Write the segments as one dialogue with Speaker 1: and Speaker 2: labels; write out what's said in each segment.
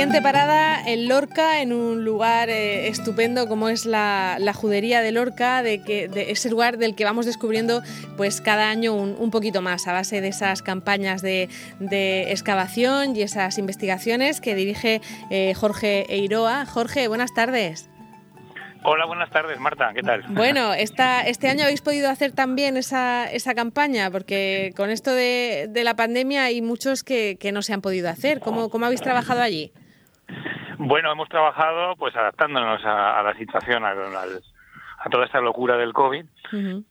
Speaker 1: Siguiente parada en Lorca, en un lugar eh, estupendo como es la, judería de Lorca, de, que, de ese lugar del que vamos descubriendo pues cada año un, poquito más a base de esas campañas de, excavación y esas investigaciones que dirige eh, Jorge Eiroa. Jorge, buenas tardes.
Speaker 2: Hola, buenas tardes, Marta, ¿qué tal?
Speaker 1: Bueno, esta, este año habéis podido hacer también esa, esa campaña, porque con esto de, la pandemia hay muchos que, no se han podido hacer. ¿Cómo, cómo habéis trabajado allí?
Speaker 2: Bueno, hemos trabajado pues adaptándonos a, la situación, a, toda esta locura del COVID.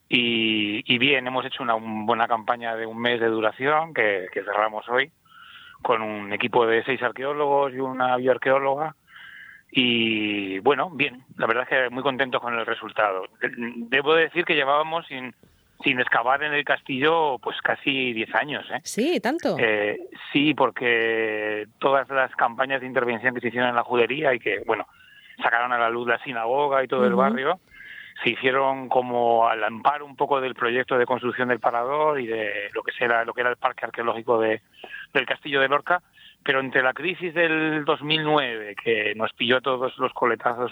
Speaker 2: y, bien, hemos hecho una buena campaña de un mes de duración que, que cerramos hoy con un equipo de seis arqueólogos y una bioarqueóloga y bueno, bien, la verdad es que muy contentos con el resultado. Debo decir que llevábamos sin, sin excavar en el castillo pues casi 10 años. ¿eh?
Speaker 1: Sí, tanto.
Speaker 2: Eh, sí, porque todas las campañas de intervención que se hicieron en la judería y que, bueno, sacaron a la luz la sinagoga y todo el barrio, se hicieron como al amparo un poco del proyecto de construcción del parador y de lo que, será, lo que era el parque arqueológico de, del castillo de Lorca, pero entre la crisis del 2009, que nos pilló a todos los coletazos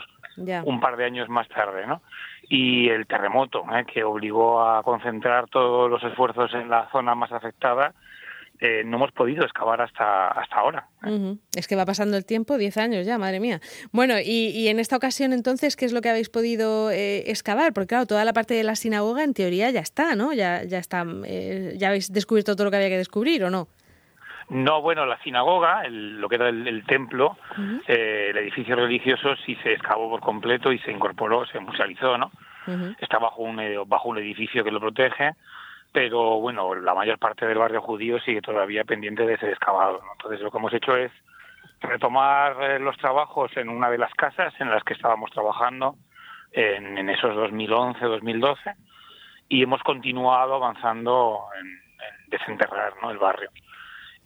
Speaker 2: un par de años más tarde, ¿no? y el terremoto, ¿eh? que obligó a concentrar todos los esfuerzos en la zona más afectada, eh, no hemos podido excavar hasta, hasta ahora.
Speaker 1: Es que va pasando el tiempo, 10 años ya, madre mía. Bueno, y, en esta ocasión entonces, ¿qué es lo que habéis podido eh, excavar? Porque claro, toda la parte de la sinagoga en teoría ya está, ¿no? Ya, ya está, ya habéis descubierto todo lo que había que descubrir, ¿o no?
Speaker 2: No, bueno, la sinagoga, lo que era el, templo, eh, el edificio religioso sí se excavó por completo y se incorporó, se musealizó, ¿no? Está bajo un, eh, bajo un edificio que lo protege, pero bueno, la mayor parte del barrio judío sigue todavía pendiente de ser excavado. Entonces lo que hemos hecho es retomar eh, los trabajos en una de las casas en las que estábamos trabajando en, en esos 2011-2012 y hemos continuado avanzando en, en desenterrar ¿no? el barrio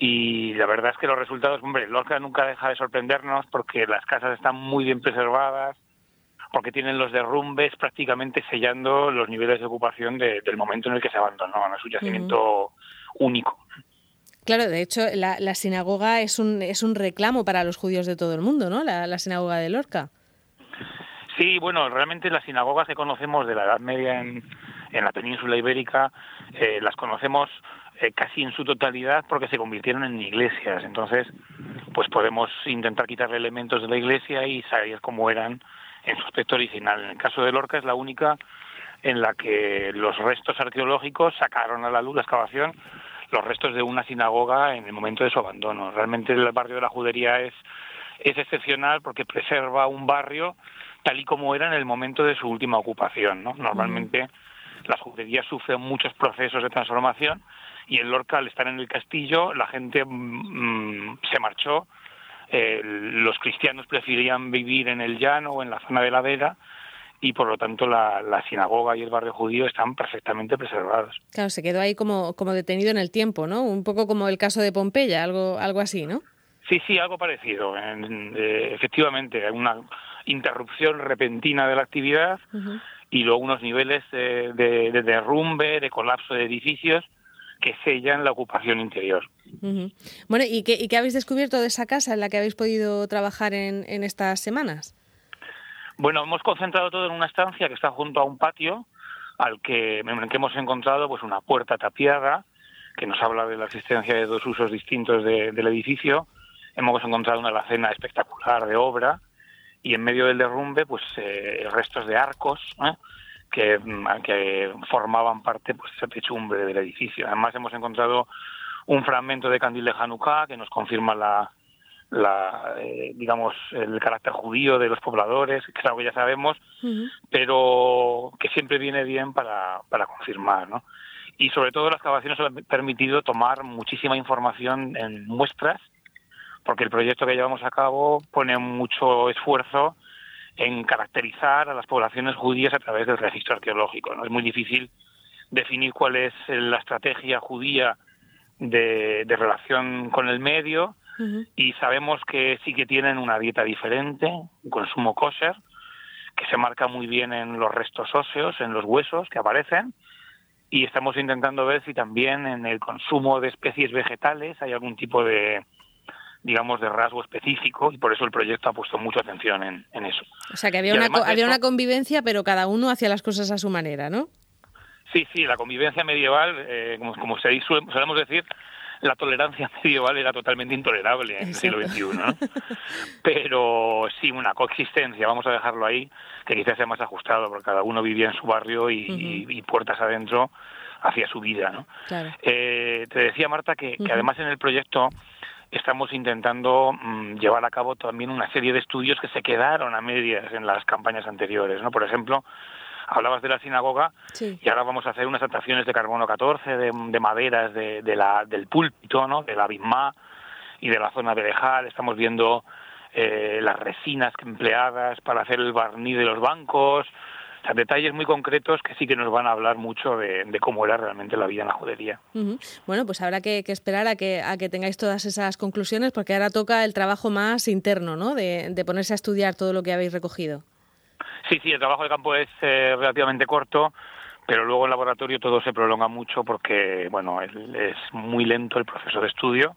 Speaker 2: y la verdad es que los resultados, hombre, Lorca nunca deja de sorprendernos porque las casas están muy bien preservadas, porque tienen los derrumbes prácticamente sellando los niveles de ocupación del momento en el que se abandonó, es un yacimiento único.
Speaker 1: Claro, de hecho, la, sinagoga es un, es un reclamo para los judíos de todo el mundo, ¿no? La, sinagoga de Lorca.
Speaker 2: Sí, bueno, realmente las sinagogas que conocemos de la Edad Media en, en la península ibérica, eh, las conocemos eh, casi en su totalidad porque se convirtieron en iglesias. Entonces, pues podemos intentar quitarle elementos de la iglesia y saber cómo eran en su aspecto original. En el caso de Lorca es la única en la que los restos arqueológicos sacaron a la luz la excavación los restos de una sinagoga en el momento de su abandono. Realmente el barrio de la Judería es, es excepcional porque preserva un barrio tal y como era en el momento de su última ocupación. ¿no? Normalmente las juderías sufren muchos procesos de transformación y en Lorca, al estar en el castillo, la gente mm, mm, se marchó. Eh, los cristianos preferían vivir en el llano o en la zona de la Vera y por lo tanto la, sinagoga y el barrio judío están perfectamente preservados.
Speaker 1: Claro, se quedó ahí como, como detenido en el tiempo, ¿no? Un poco como el caso de Pompeya, algo, algo así, ¿no?
Speaker 2: Sí, sí, algo parecido. Eh, efectivamente, hay una interrupción repentina de la actividad y luego unos niveles de, de derrumbe, de colapso de edificios que sellan la ocupación interior.
Speaker 1: Bueno, ¿y qué, ¿y habéis descubierto de esa casa en la que habéis podido trabajar en, estas semanas?
Speaker 2: Bueno, hemos concentrado todo en una estancia que está junto a un patio al que, en que hemos encontrado pues una puerta tapiada que nos habla de la existencia de dos usos distintos del edificio. Hemos encontrado una alacena espectacular de obra y en medio del derrumbe pues eh, restos de arcos ¿eh? Que, que formaban parte pues esa techumbre del edificio. Además hemos encontrado un fragmento de candil de Hanukkah que nos confirma la, la eh, digamos el carácter judío de los pobladores, que es algo que ya sabemos, pero que siempre viene bien para, para confirmar, ¿no? Y sobre todo las excavaciones han permitido tomar muchísima información en muestras, porque el proyecto que llevamos a cabo pone mucho esfuerzo en caracterizar a las poblaciones judías a través del registro arqueológico. ¿no? Es muy difícil definir cuál es la estrategia judía de, relación con el medio y sabemos que sí que tienen una dieta diferente, un consumo kosher, que se marca muy bien en los restos óseos, en los huesos que aparecen, y estamos intentando ver si también en el consumo de especies vegetales hay algún tipo de, digamos, de rasgo específico y por eso el proyecto ha puesto mucha atención en, eso.
Speaker 1: O sea, que había, una, había una convivencia, pero cada uno hacía las cosas a su manera, ¿no?
Speaker 2: Sí, sí, la convivencia medieval, eh, como, como se, solemos decir, la tolerancia medieval era totalmente intolerable en el siglo XXI, ¿no? Pero sí, una coexistencia, vamos a dejarlo ahí, que quizás sea más ajustado, porque cada uno vivía en su barrio y, puertas adentro hacia su vida, ¿no? Eh, te decía, Marta, que, además en el proyecto estamos intentando mm, llevar a cabo también una serie de estudios que se quedaron a medias en las campañas anteriores, ¿no? Por ejemplo, hablabas de la sinagoga y ahora vamos a hacer unas atracciones de carbono 14, de, maderas de, la, del púlpito, ¿no? de la y de la zona de Lejal. Estamos viendo eh, las resinas empleadas para hacer el barniz de los bancos. O sea, detalles muy concretos que sí que nos van a hablar mucho de, cómo era realmente la vida en la judería.
Speaker 1: Bueno, pues habrá que, esperar a que, a que tengáis todas esas conclusiones porque ahora toca el trabajo más interno, ¿no? de ponerse a estudiar todo lo que habéis recogido.
Speaker 2: Sí, sí, el trabajo de campo es eh, relativamente corto, pero luego en laboratorio todo se prolonga mucho porque, bueno, es muy lento el proceso de estudio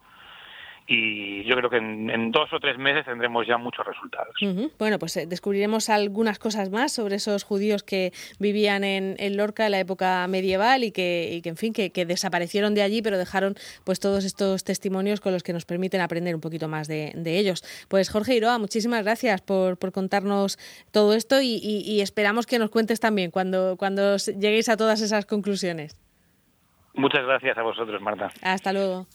Speaker 2: y yo creo que en, dos o tres meses tendremos ya muchos resultados.
Speaker 1: Bueno, pues eh, descubriremos algunas cosas más sobre esos judíos que vivían en, Lorca en la época medieval y que, en fin, que, desaparecieron de allí, pero dejaron pues todos estos testimonios con los que nos permiten aprender un poquito más de, ellos. Pues Jorge Iroa, muchísimas gracias por, contarnos todo esto y, esperamos que nos cuentes también cuando, cuando lleguéis a todas esas conclusiones.
Speaker 2: Muchas gracias a vosotros, Marta.
Speaker 1: Hasta luego.